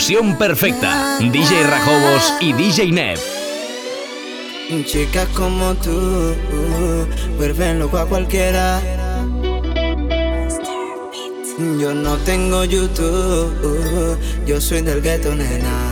fusión perfecta. DJ Rajobos y DJ Neb. Chicas como tú, vuelven loco a cualquiera. Yo no tengo YouTube, yo soy del gueto, nena.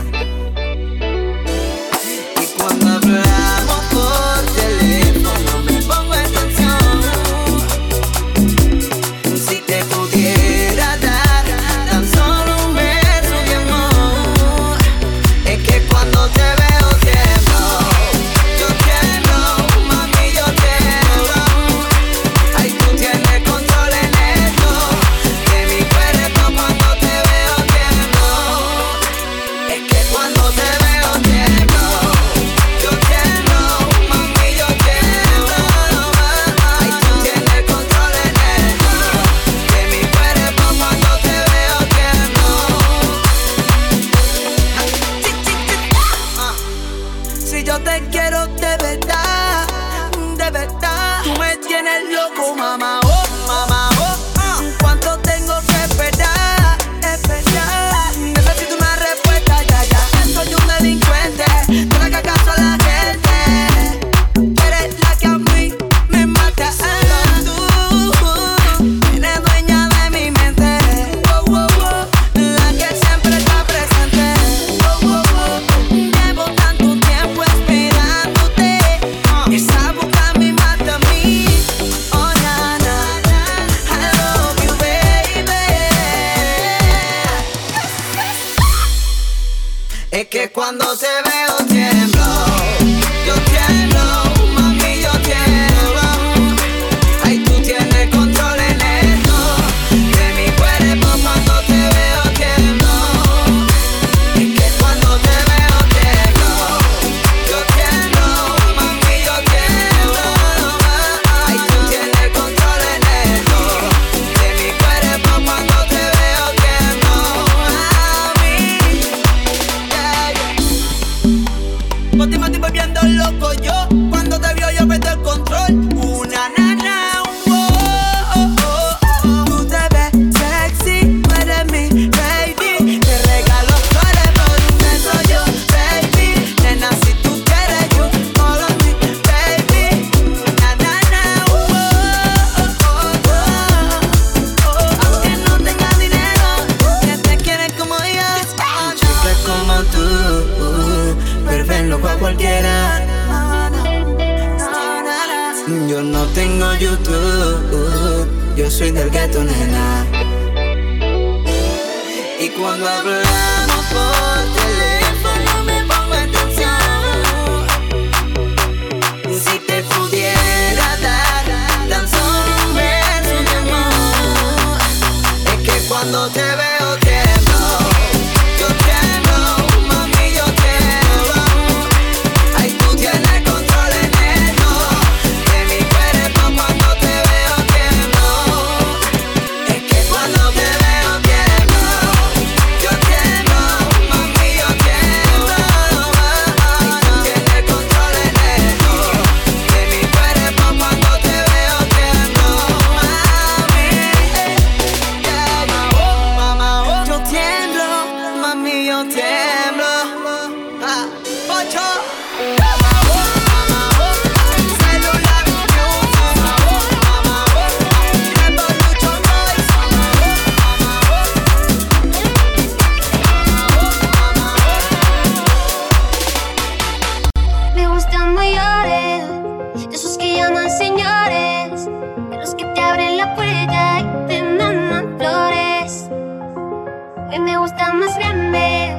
más grandes,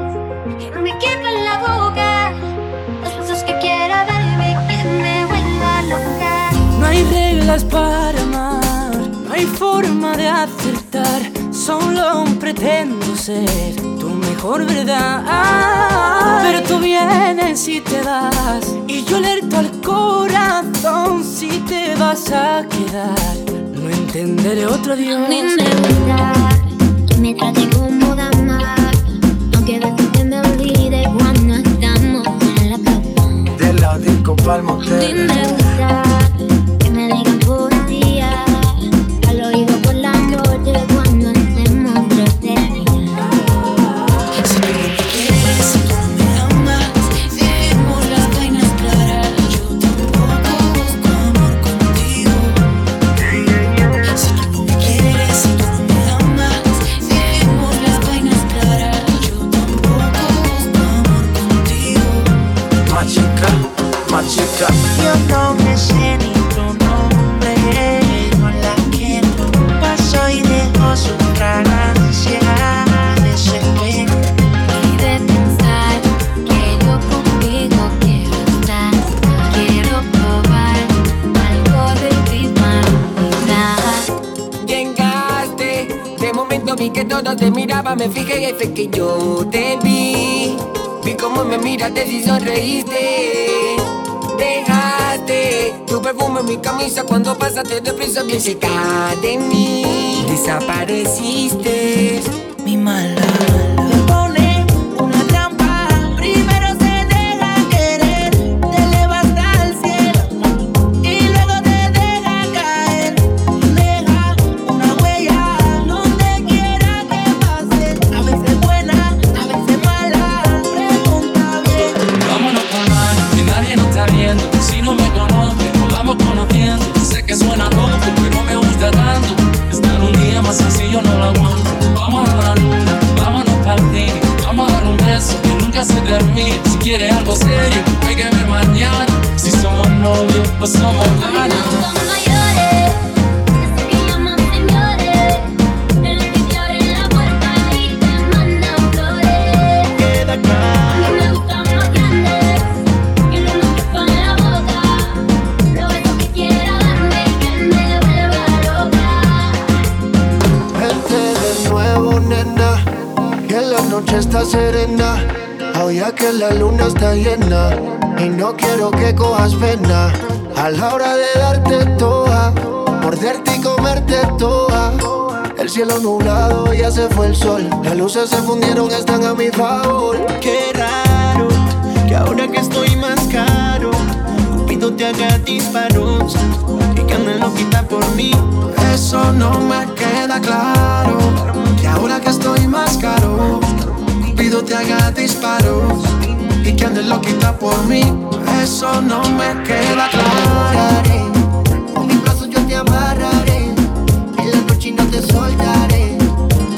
no me quepa en la boca. Los besos que quiera darme, que me vuelva loca. No hay reglas para amar, no hay forma de acertar. Solo pretendo ser tu mejor verdad. Pero tú vienes y te das, y yo alerto al corazón si te vas a quedar. No entenderé otro Dios. Me, me, me, al motel. me fijé y ahí fue que yo te vi. Vi cómo me miraste y sonreíste. Dejaste tu perfume en mi camisa cuando pasaste de deprisa bien cerca de mí. Desapareciste, mi mal. que cojas pena a la hora de darte toa, morderte y comerte toa. El cielo nublado ya se fue el sol, las luces se fundieron, están a mi favor. Qué raro que ahora que estoy más caro, Cupido te haga disparos y que me lo quita por mí. Eso no me queda claro, que ahora que estoy más caro, Cupido te haga disparos ¿Y quién te lo quita por mí? Eso no me queda claro Con mis brazos yo te amarraré En la noche no te soltaré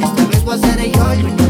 Esta vez voy a ser yo el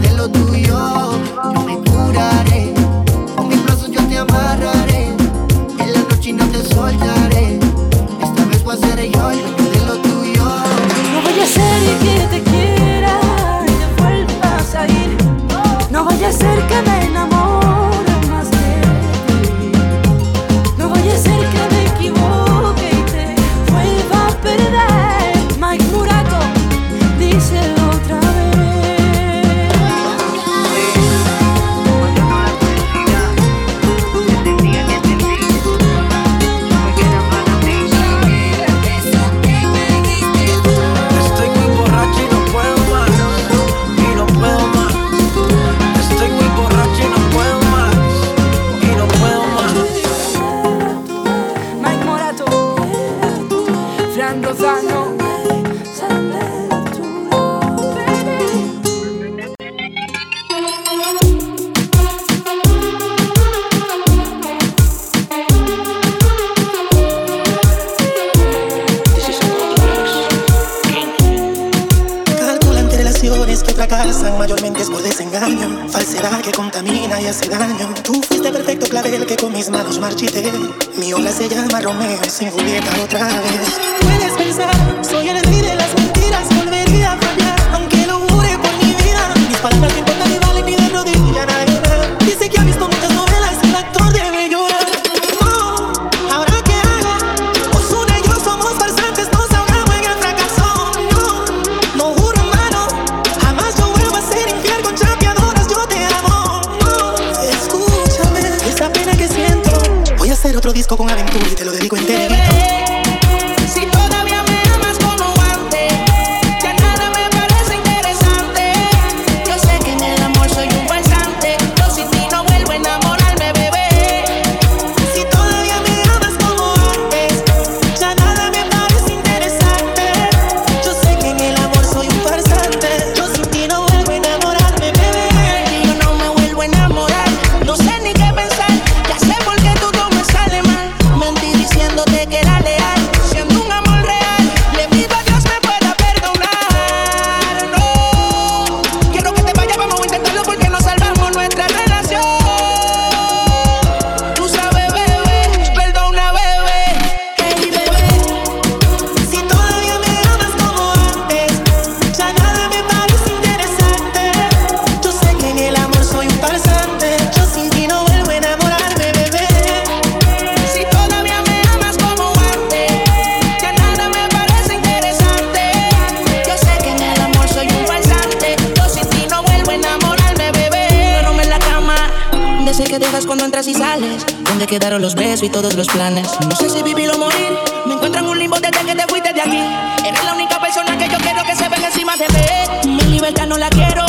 entras y sales? ¿Dónde quedaron los besos y todos los planes? No sé si vivir o morir. Me encuentro en un limbo desde que te fuiste de aquí. Eres la única persona que yo quiero que se venga encima de mí. Mi libertad no la quiero,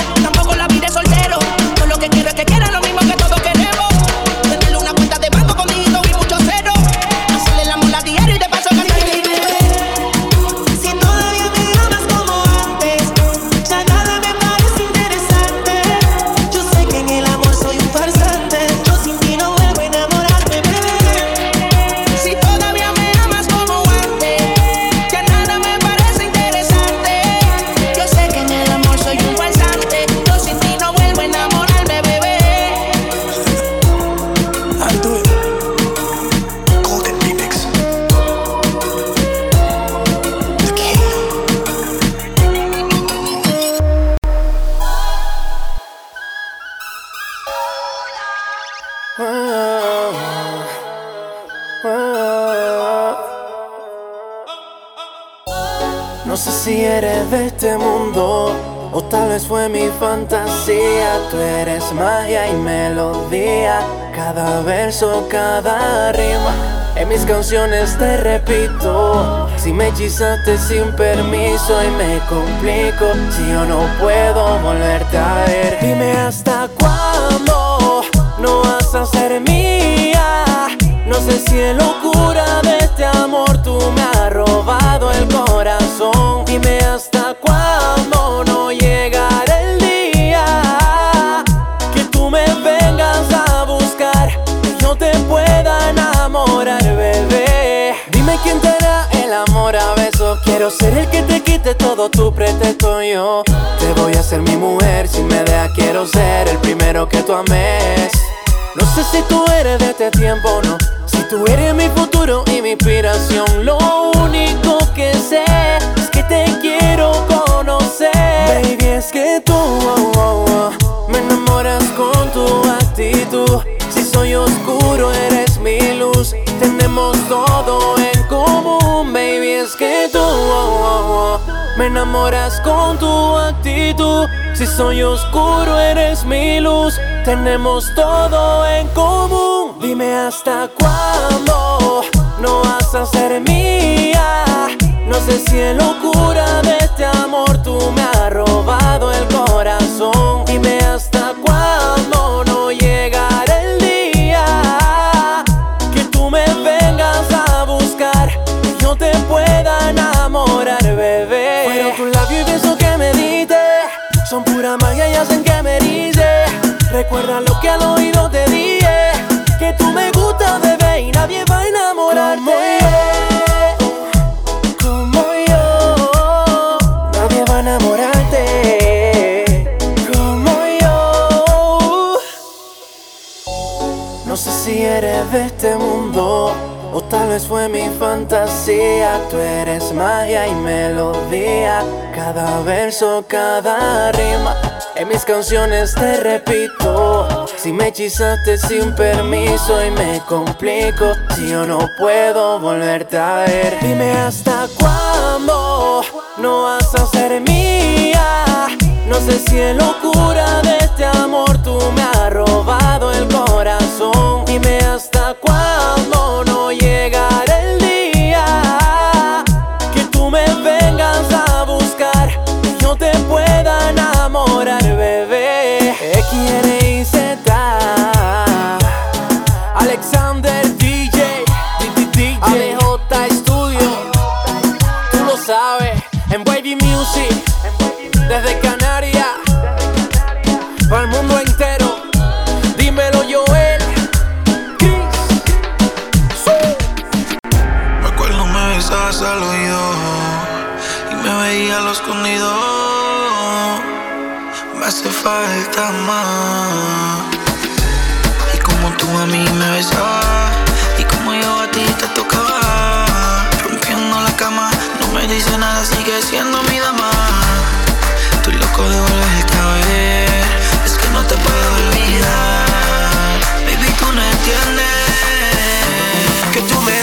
fue mi fantasía. Tú eres magia y melodía, cada verso, cada rima. En mis canciones te repito, si me hechizaste sin permiso y me complico, si yo no puedo volverte a ver. Dime hasta cuándo no vas a ser mía. No sé si es locura de este amor tú me has robado el corazón. Amor a. Quiero ser el que te quite todo tu pretexto yo. Te voy a hacer mi mujer si me dejas. Quiero ser el primero que tú ames. No sé si tú eres de este tiempo o no. Si tú eres mi futuro y mi inspiración. Lo único que sé me enamoras con tu actitud. Si soy oscuro, eres mi luz. Tenemos todo en común. Dime hasta cuándo no vas a ser mía. No sé si es locura de este amor tú me has robado el corazón. Recuerda lo que al oído te dije, que tú me gustas, bebé, y nadie va a enamorarte. Como yo, nadie va a enamorarte. Como yo. No sé si eres de este mundo o tal vez fue mi fantasía. Tú eres magia y melodía, cada verso, cada rima. En mis canciones te repito, si me hechizaste sin permiso y me complico, si yo no puedo volverte a ver. Dime hasta cuándo no vas a ser mía. No sé si es locura de este amor tú me has robado el corazón. Dime hasta cuándo no llegará desde Canarias, para el mundo entero. Dímelo, Joel. Chris. Me acuerdo me besabas al oído y me veía lo escondido. Me hace falta más. Y como tú a mí me besabas y como yo a ti te tocaba. Rompiendo la cama, no me dice nada, sigue siendo mi dama. De volverte a ver, es que no te puedo olvidar. Baby, tú no entiendes que tú me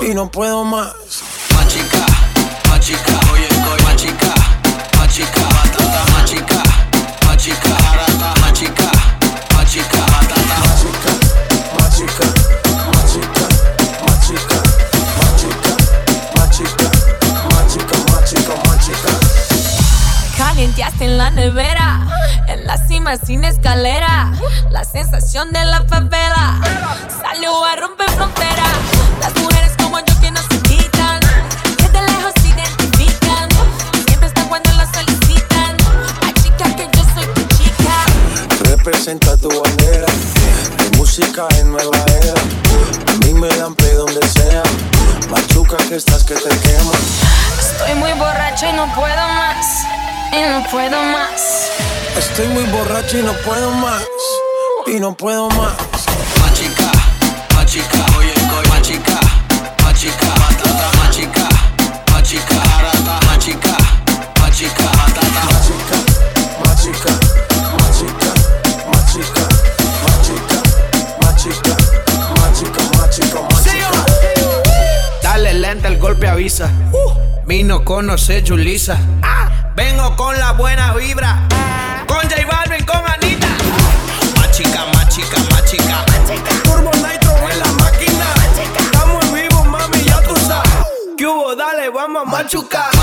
y no puedo más. Machica, machica, oye, machica, machica, batata, machica, machica, barata, machica, machica, batata, machica, machica, machica, machica, machica, machica, machica, machica, machica. Calienteaste en la nevera, en la cima sin escalera, la sensación de la favela salió a romper fronteras. Las representa tu bandera. Mi música en nueva era. A mí me dan play donde sea. Machuca que estás que te quema. Estoy muy borracho y no puedo más. Y no puedo más. Estoy muy borracho y no puedo más. Y no puedo más. Machica, machica, oye, coy, machica, machica, matata, machica, machica, arata, machica, machica, matata, machica, machica. machica avisa. Vino con Julisa. Vengo con la buena vibra. Con J Balvin, con Anita. Machica, machica, machica. Turbo Nitro en la máquina. Estamos vivos, mami, ya tú sabes. ¿Qué hubo? Dale, vamos a machucar.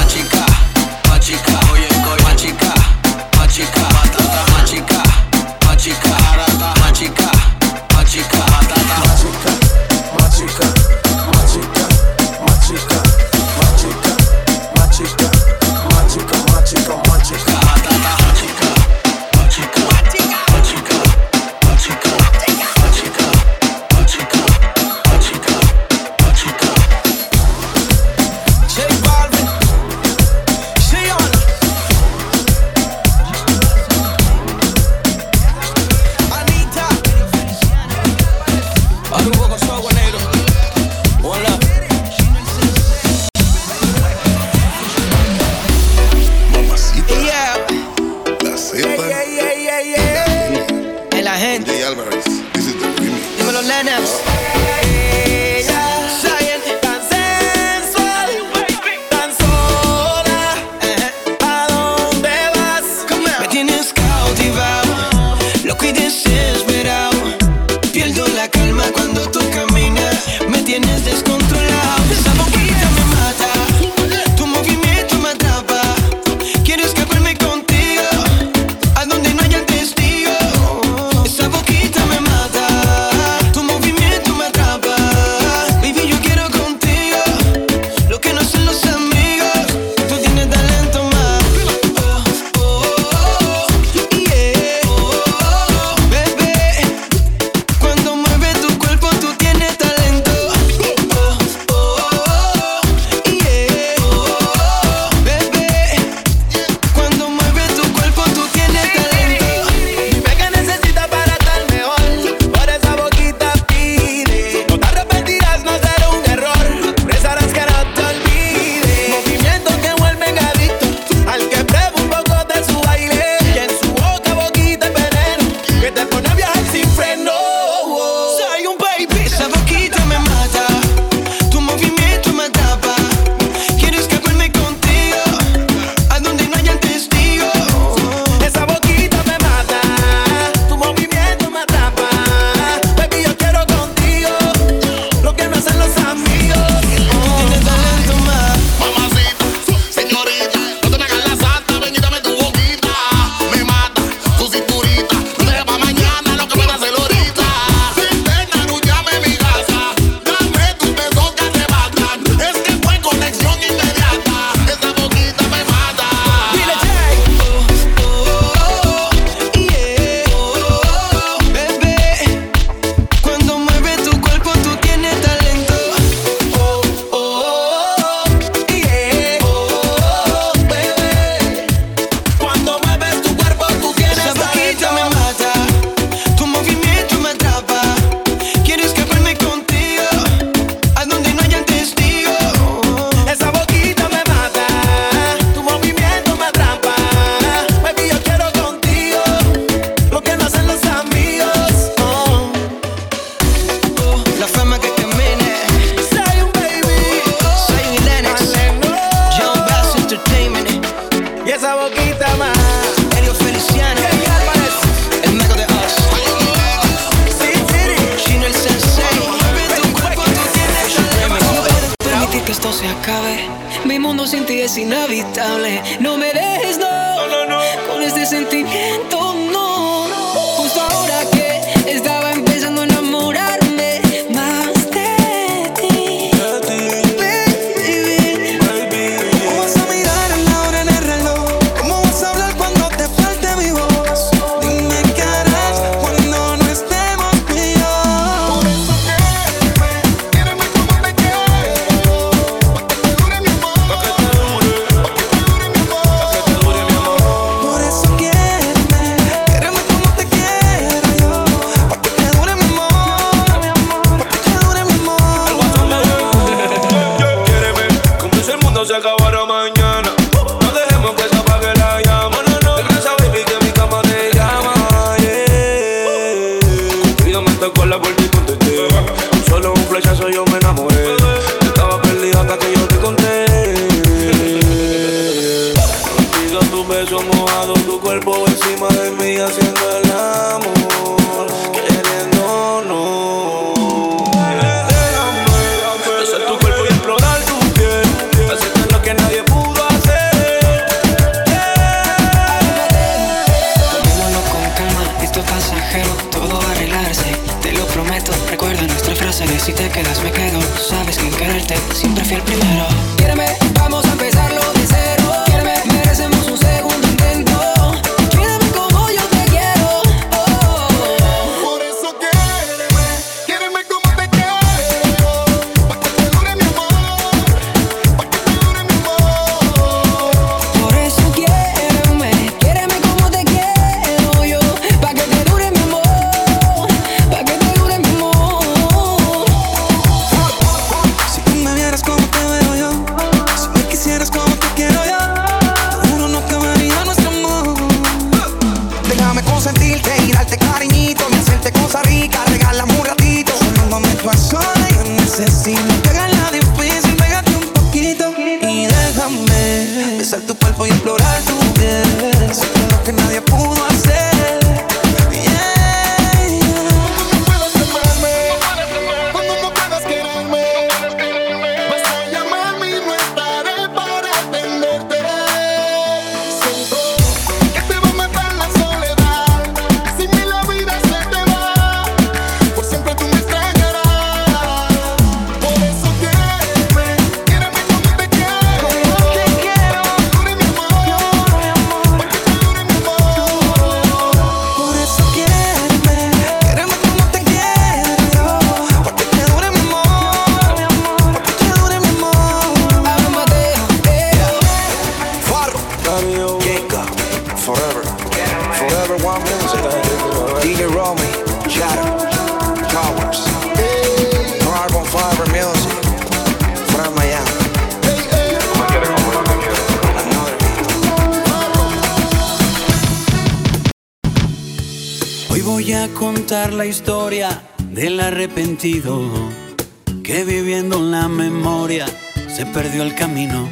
que viviendo en la memoria se perdió el camino.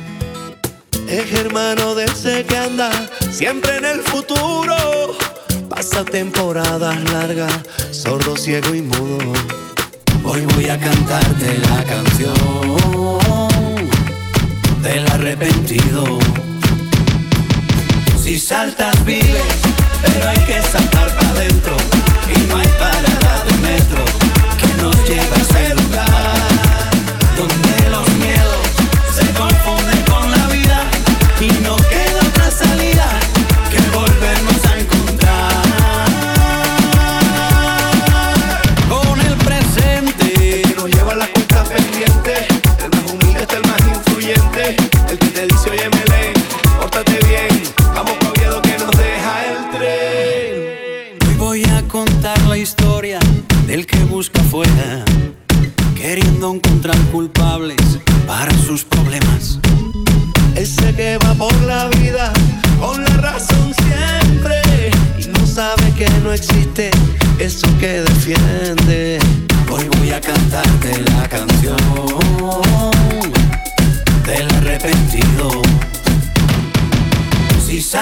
Es hermano de ese que anda siempre en el futuro. Pasa temporadas largas, sordo, ciego y mudo.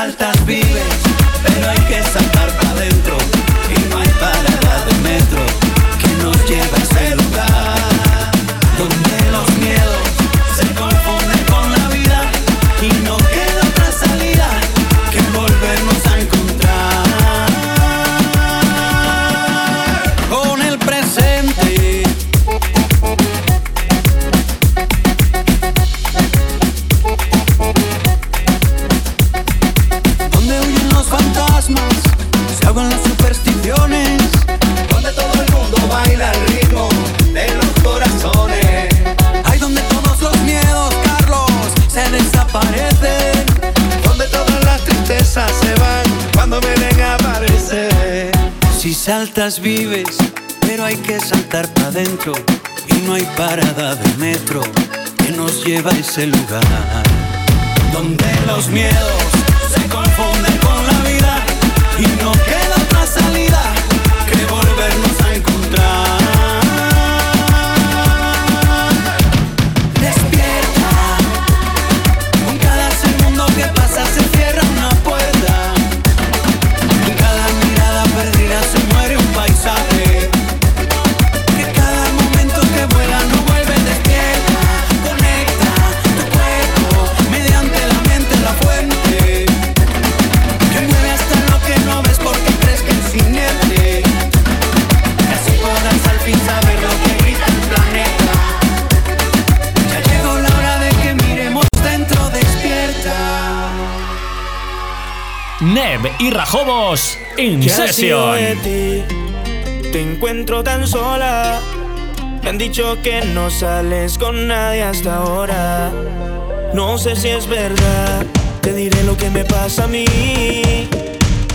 altas vives. vives, pero hay que saltar para adentro y no hay parada de metro que nos lleva a ese lugar. De ti, te encuentro tan sola. Me han dicho que no sales con nadie hasta ahora. No sé si es verdad. Te diré lo que me pasa a mí.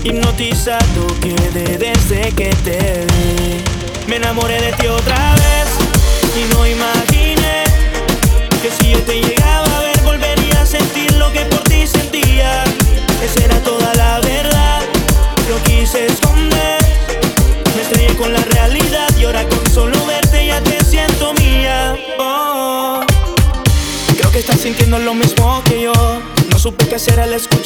Hipnotizado quedé desde que te vi. Me enamoré de ti otra vez. ser el escudo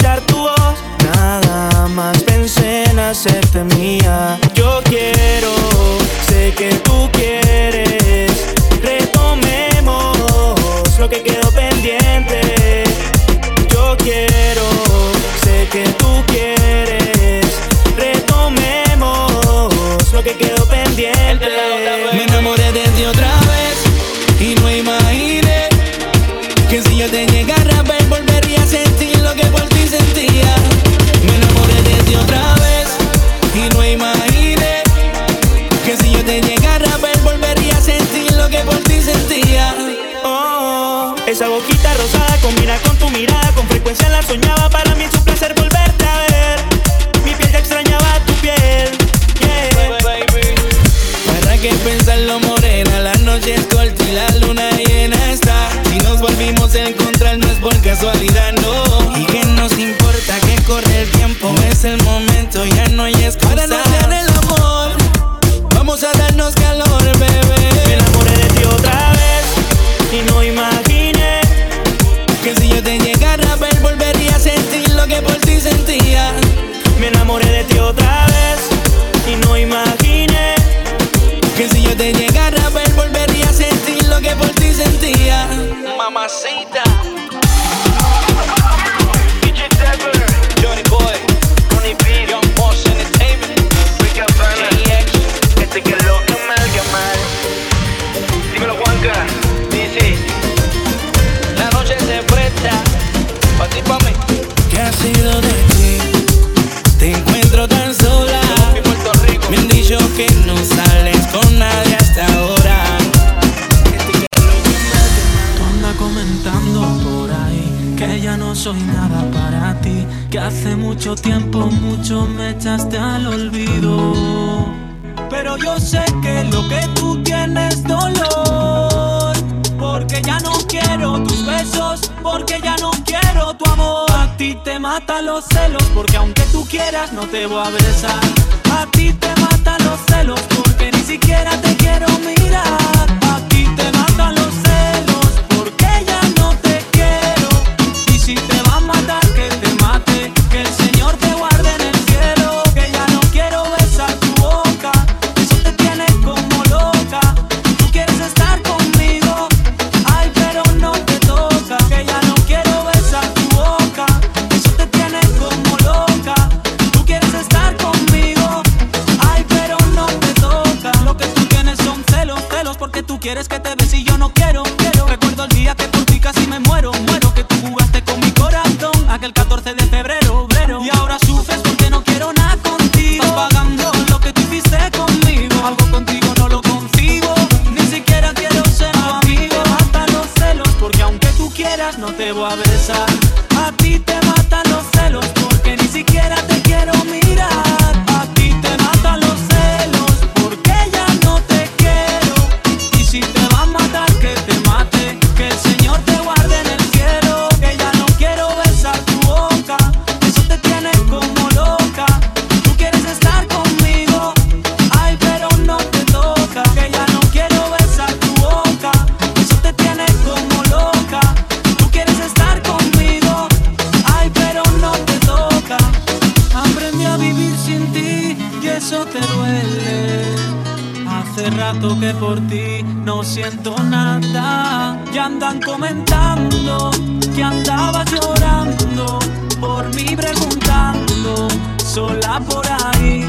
que no sales con nadie hasta ahora. Tú andas comentando por ahí que ya no soy nada para ti, que hace mucho tiempo mucho me echaste al olvido. Pero yo sé que lo que tú tienes es dolor, porque ya no quiero tus besos, porque ya no quiero tu amor. A ti te matan los celos, porque aunque tú quieras no te voy a besar. A ti te los celos porque ni siquiera te quiero mirar. por mí preguntando, sola por ahí.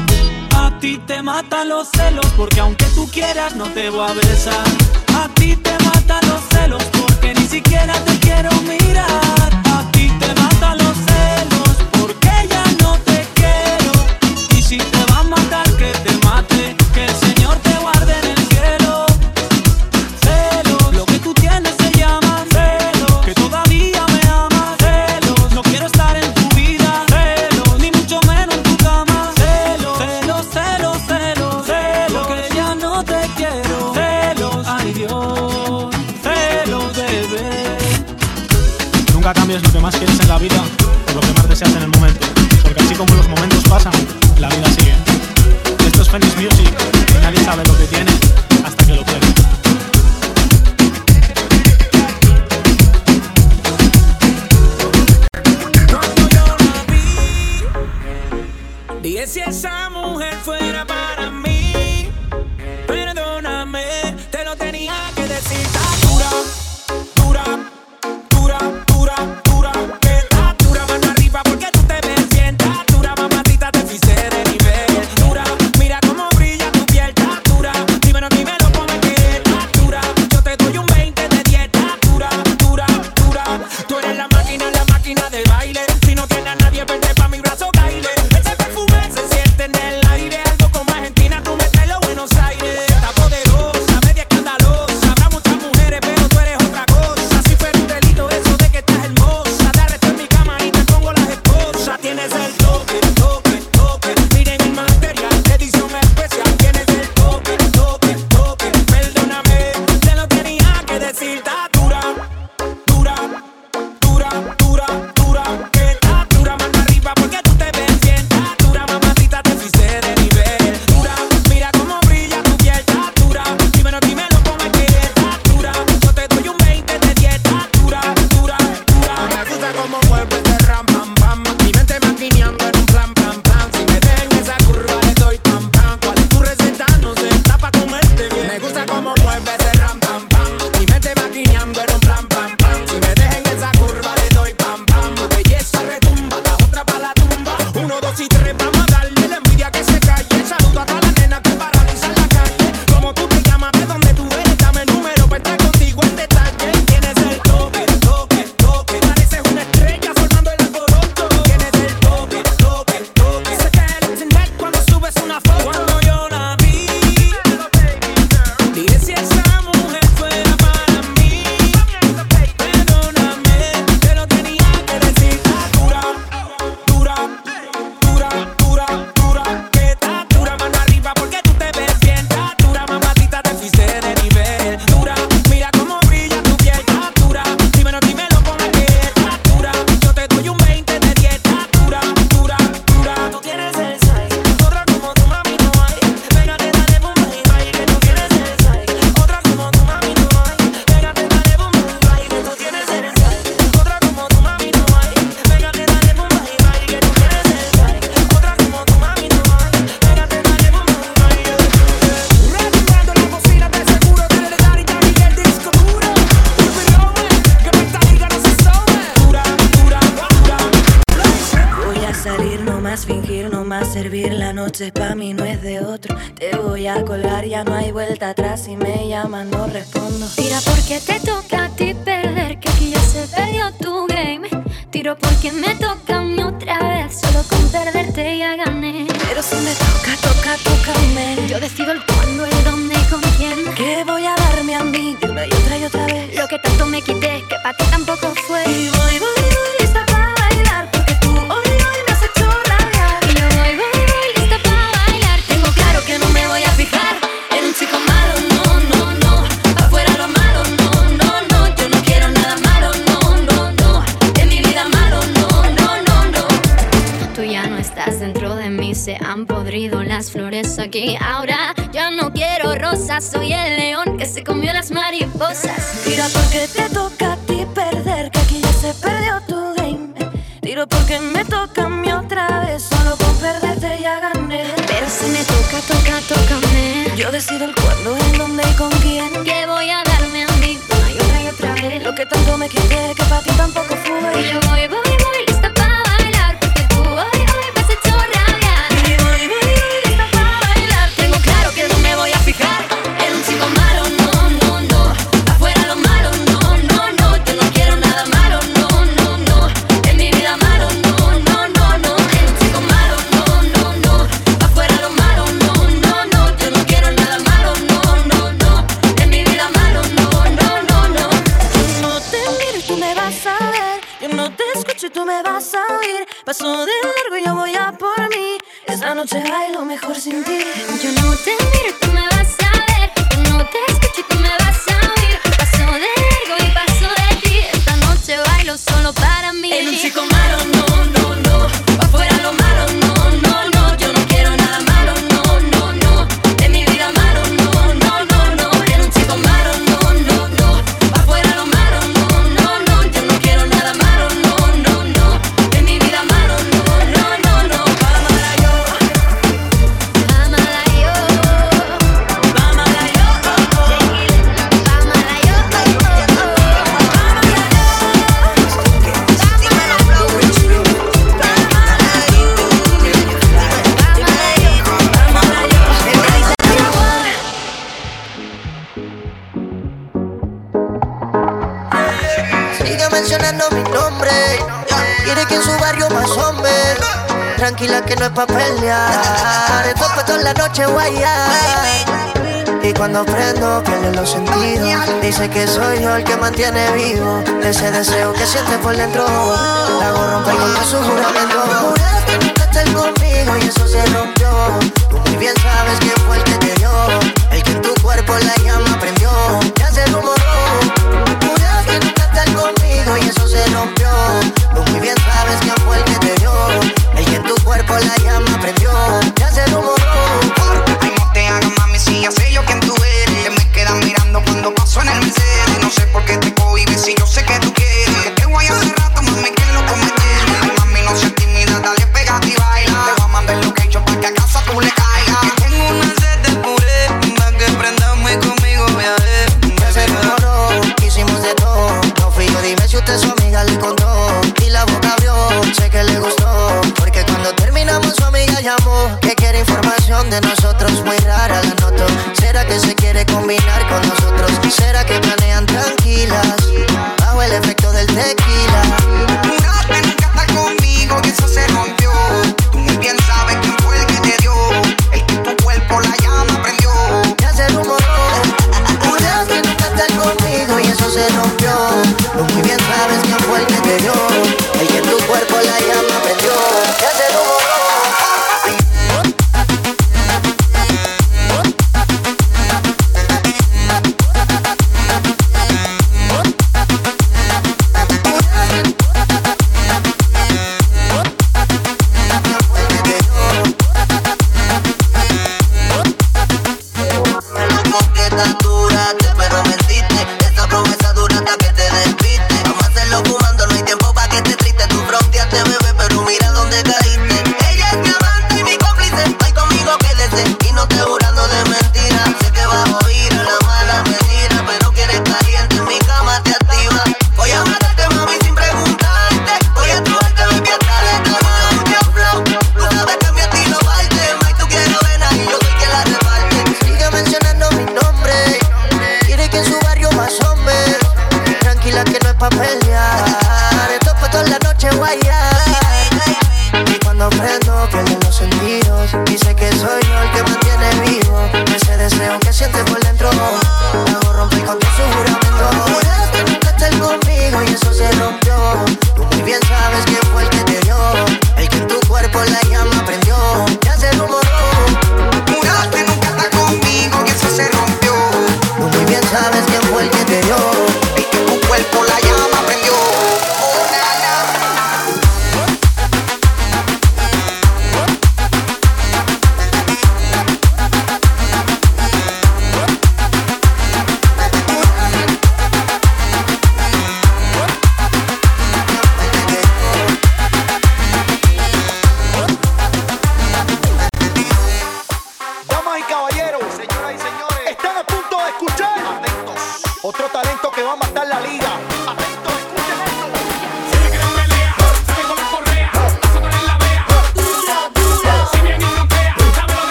A ti te matan los celos porque aunque tú quieras no te voy a besar. A ti te matan los celos porque ni siquiera te quiero mirar. se hace en el momento, porque así como los momentos pasan, la vida sigue. Esto es Fenix las flores aquí ahora. Ya no quiero rosas, soy el león que se comió las mariposas. Tira porque te toca a ti perder, que aquí ya se perdió tu game. Tiro porque me toca a mí otra vez, solo con perderte ya gané. Pero si me toca, toca, tócame. Yo decido el cuándo, en dónde y con quién. Que voy a darme a mí una y otra y otra vez. Lo que tanto me quité, que para ti tampoco fue. Y yo voy, voy Paso de largo y yo voy a por mí. Esta noche bailo mejor sin ti. Yo no te miro, tú tranquila que no es pa' pelear. El toda la noche guaya. Y cuando prendo, pierde los sentidos. Dice que soy yo el que mantiene vivo ese deseo que siente por dentro. La hago romper con su juramento. Juraste nunca estar conmigo y eso se rompió. Tú muy bien sabes que fue el que te dio. El que en tu cuerpo la llama prendió. Ya se rumoró y eso se rompió. Tú muy bien sabes quién fue el que te dio. El que en tu cuerpo la llama prendió. Ya se lo borró. Ay, no te hagas mami, si ya sé yo quién tú eres. Te me quedas mirando cuando paso en el Mercedes. No sé por qué te cohibes si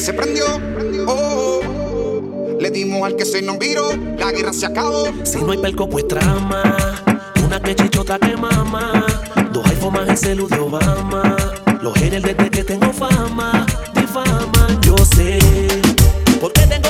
se prendió. Oh. Le dimos al que se nos viró. La guerra se acabó. Si no hay pelco, pues trama. Una que chichota que mama. Dos iPhones más el celu de Obama. Los haters desde que tengo fama. Difama. Yo sé. Porque tengo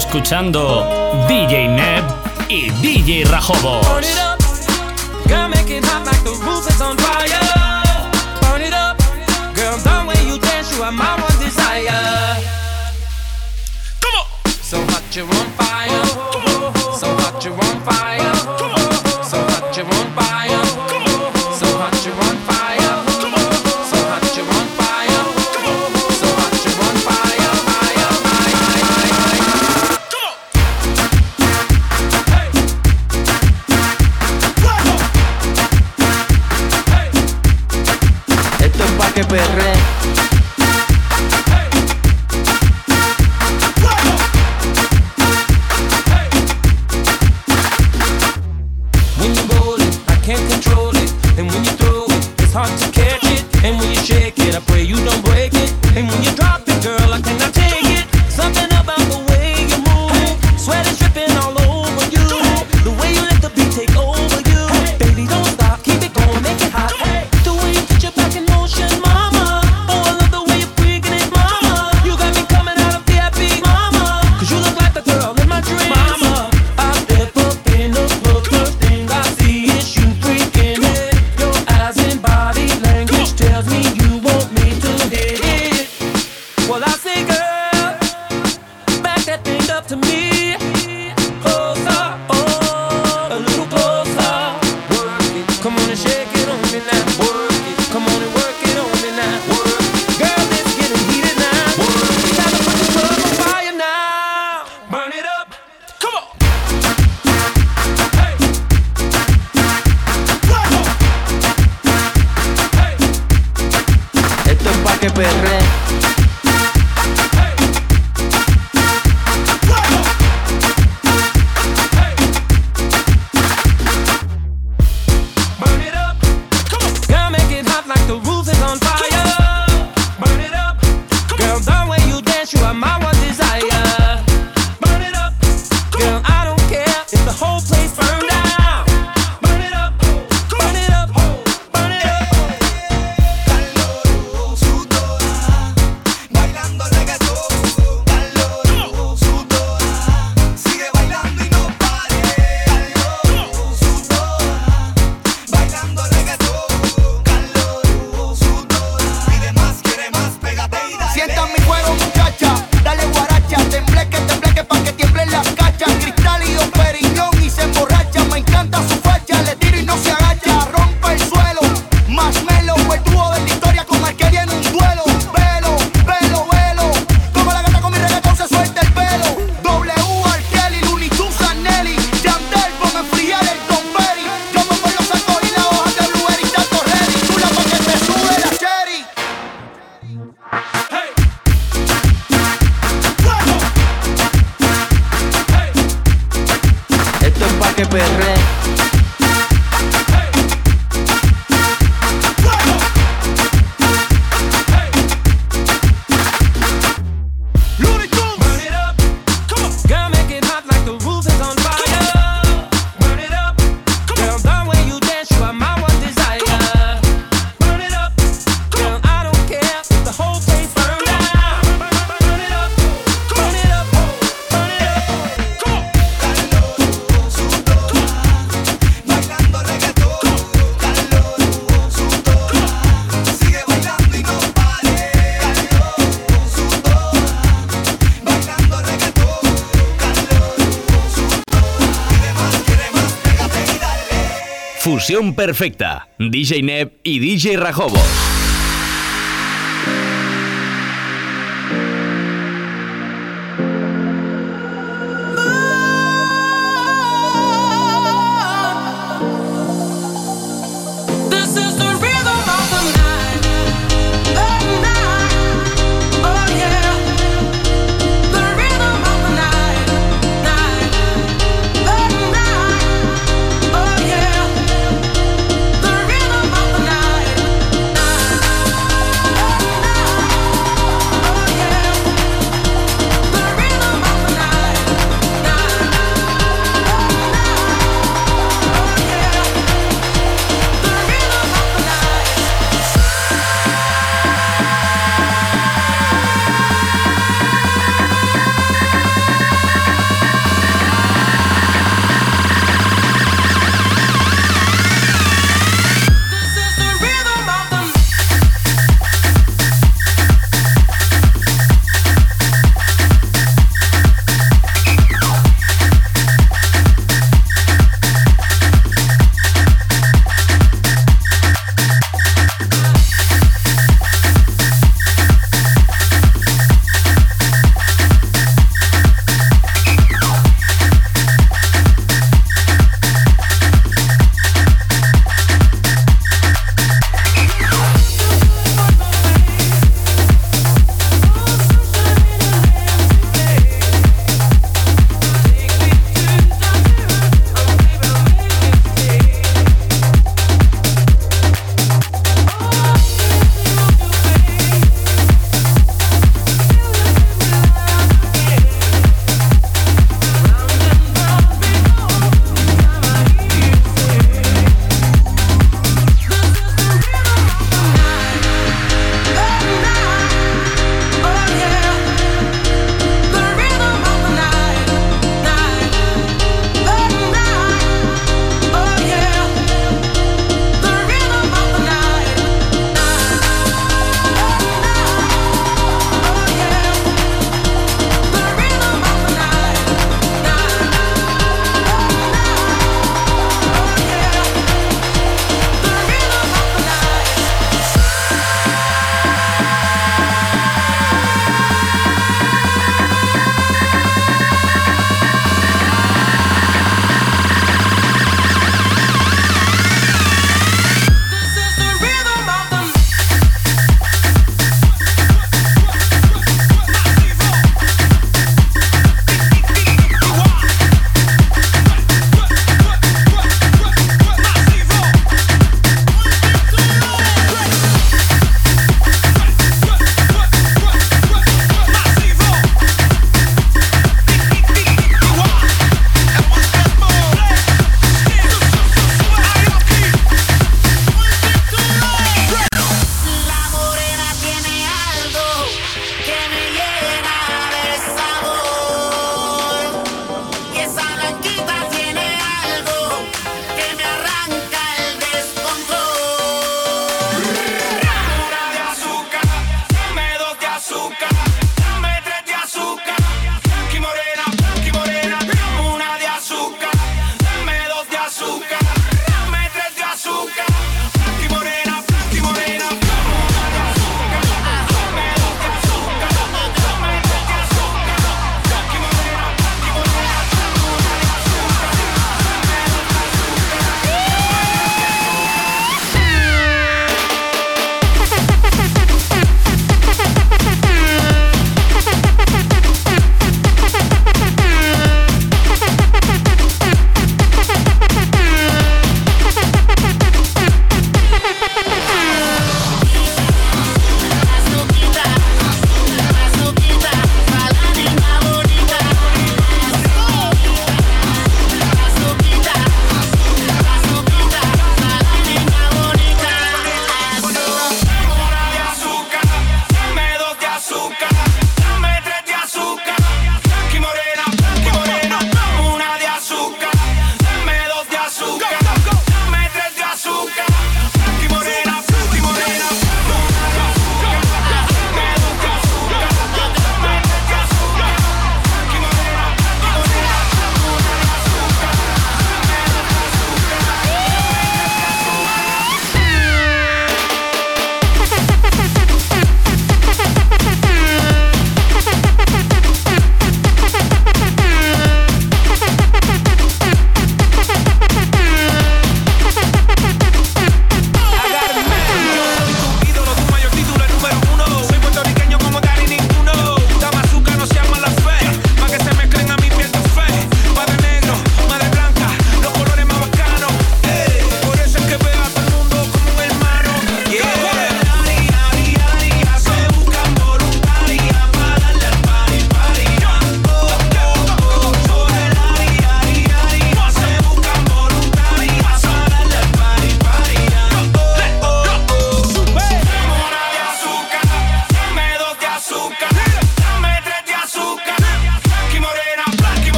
escuchando DJ Neb y DJ Rajobos. So fire. So on fire. perfecta. DJ Neb y DJ Rajobo.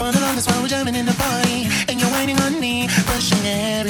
for the this while we're jamming in the party, and you're waiting on me, pushing every.